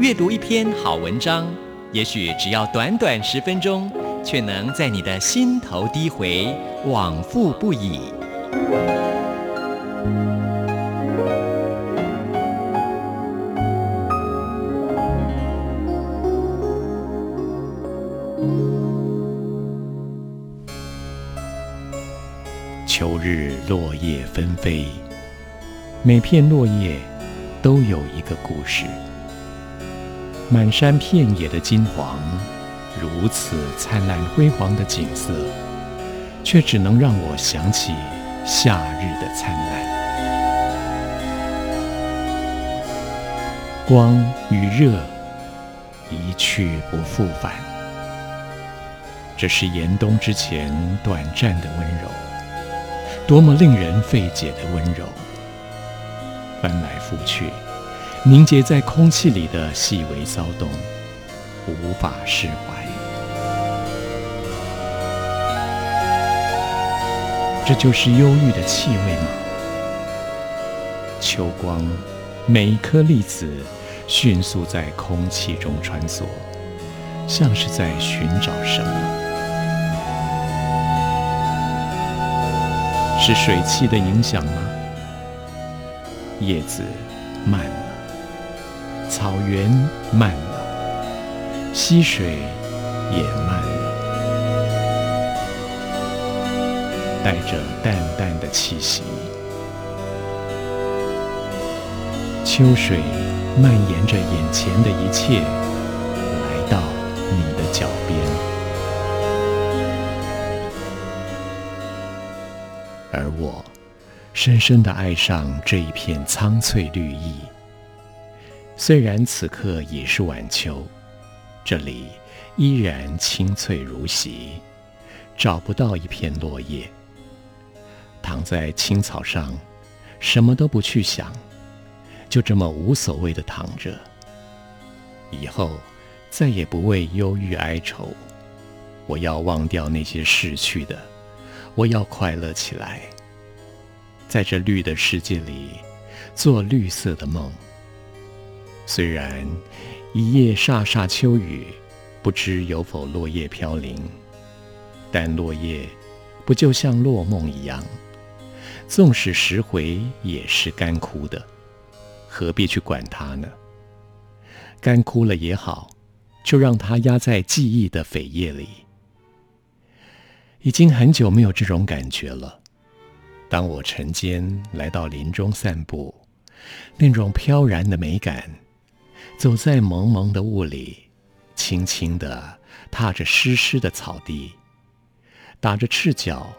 阅读一篇好文章，也许只要短短十分钟，却能在你的心头低回，往复不已。秋日落叶纷飞，每片落叶都有一个故事。满山遍野的金黄，如此灿烂辉煌的景色，却只能让我想起夏日的灿烂。光与热一去不复返，这是严冬之前短暂的温柔。多么令人费解的温柔，翻来覆去，凝结在空气里的细微骚动，无法释怀。这就是忧郁的气味吗？秋光，每一颗粒子迅速在空气中穿梭，像是在寻找什么。是水汽的影响吗？叶子慢了，草原慢了，溪水也慢了，带着淡淡的气息。秋水蔓延着眼前的一切，来到你的脚边。而我，深深的爱上这一片苍翠绿意。虽然此刻已是晚秋，这里依然青翠如洗，找不到一片落叶。躺在青草上，什么都不去想，就这么无所谓的躺着。以后再也不为忧郁哀愁，我要忘掉那些逝去的。我要快乐起来，在这绿的世界里做绿色的梦。虽然一夜飒飒秋雨，不知有否落叶飘零，但落叶不就像落梦一样，纵使拾回也是干枯的，何必去管它呢？干枯了也好，就让它压在记忆的扉页里。已经很久没有这种感觉了。当我晨间来到林中散步，那种飘然的美感，走在蒙蒙的雾里，轻轻地踏着湿湿的草地，打着赤脚，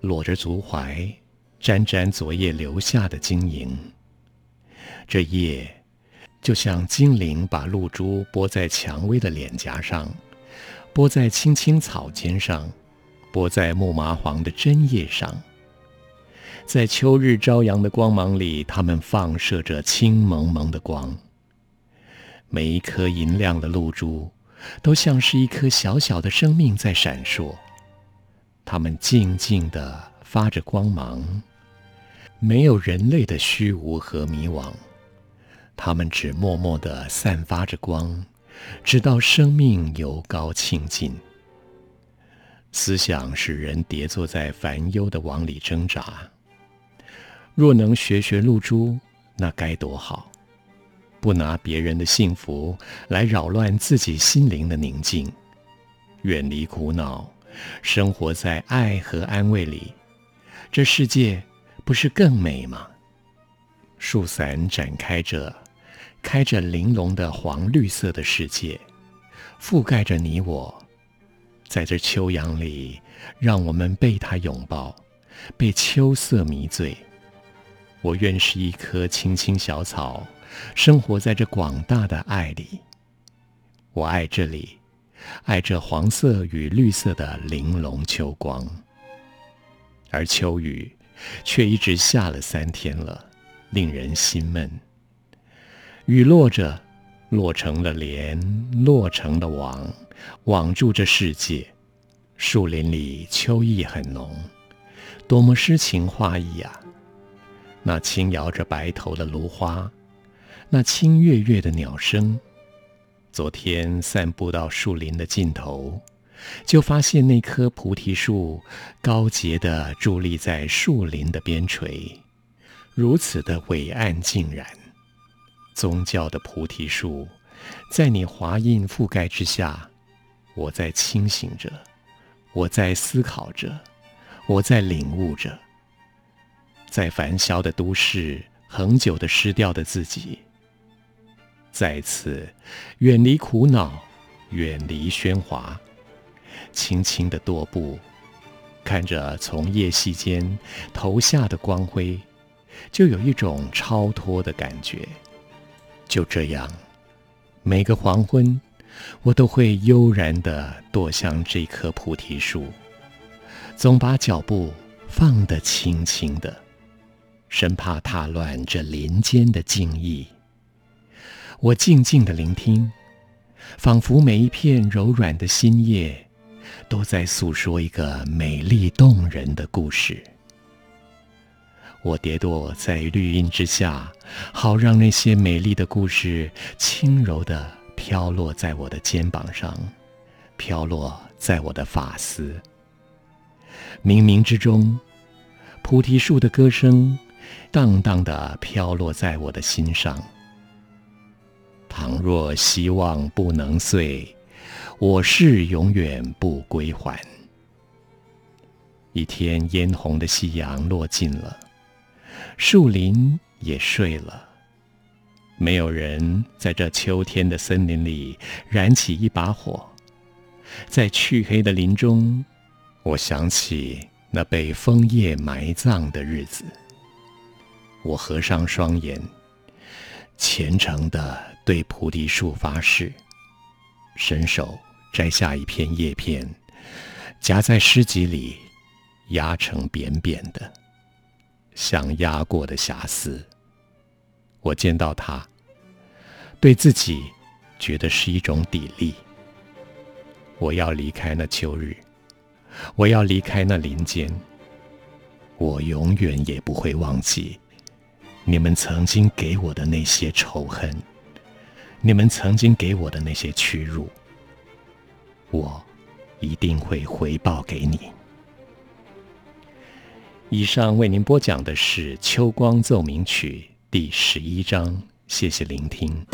裸着足踝，沾沾昨夜留下的晶莹。这夜，就像精灵把露珠拨在蔷薇的脸颊上，拨在青青草尖上。拨在木麻黄的针叶上，在秋日朝阳的光芒里，它们放射着青蒙蒙的光。每一颗银亮的露珠，都像是一颗小小的生命在闪烁。它们静静地发着光芒，没有人类的虚无和迷惘。它们只默默地散发着光，直到生命由高倾尽。思想使人跌坐在烦忧的网里挣扎。若能学学露珠，那该多好！不拿别人的幸福来扰乱自己心灵的宁静，远离苦恼，生活在爱和安慰里，这世界不是更美吗？树伞展开着，开着玲珑的黄绿色的世界，覆盖着你我。在这秋阳里，让我们被它拥抱，被秋色迷醉。我愿是一棵青青小草，生活在这广大的爱里。我爱这里，爱这黄色与绿色的玲珑秋光。而秋雨却一直下了三天了，令人心闷。雨落着，落成了帘，落成了网，网住这世界。树林里秋意很浓，多么诗情画意呀！那轻摇着白头的芦花，那清月月的鸟声。昨天散步到树林的尽头，就发现那棵菩提树高洁地伫立在树林的边陲，如此的伟岸静然。宗教的菩提树，在你华印覆盖之下，我在清醒着，我在思考着，我在领悟着，在繁嚣的都市，恒久的失掉的自己，再次远离苦恼，远离喧哗，轻轻的踱步，看着从叶隙间投下的光辉，就有一种超脱的感觉。就这样，每个黄昏，我都会悠然地踱向这棵菩提树，总把脚步放得轻轻的，生怕踏乱这林间的静意。我静静地聆听，仿佛每一片柔软的新叶，都在诉说一个美丽动人的故事。我跌堕在绿荫之下，好让那些美丽的故事轻柔地飘落在我的肩膀上，飘落在我的发丝。冥冥之中，菩提树的歌声荡荡地飘落在我的心上。倘若希望不能碎，我是永远不归还。一天嫣红的夕阳落尽了。树林也睡了，没有人在这秋天的森林里燃起一把火。在黢黑的林中，我想起那被枫叶埋葬的日子。我合上双眼，虔诚地对菩提树发誓，伸手摘下一片叶片，夹在诗集里，压成扁扁的。像压过的瑕疵，我见到它，对自己觉得是一种砥砺。我要离开那秋日，我要离开那林间，我永远也不会忘记你们曾经给我的那些仇恨，你们曾经给我的那些屈辱，我一定会回报给你。以上为您播讲的是《秋光奏鸣曲》第十一章，谢谢聆听。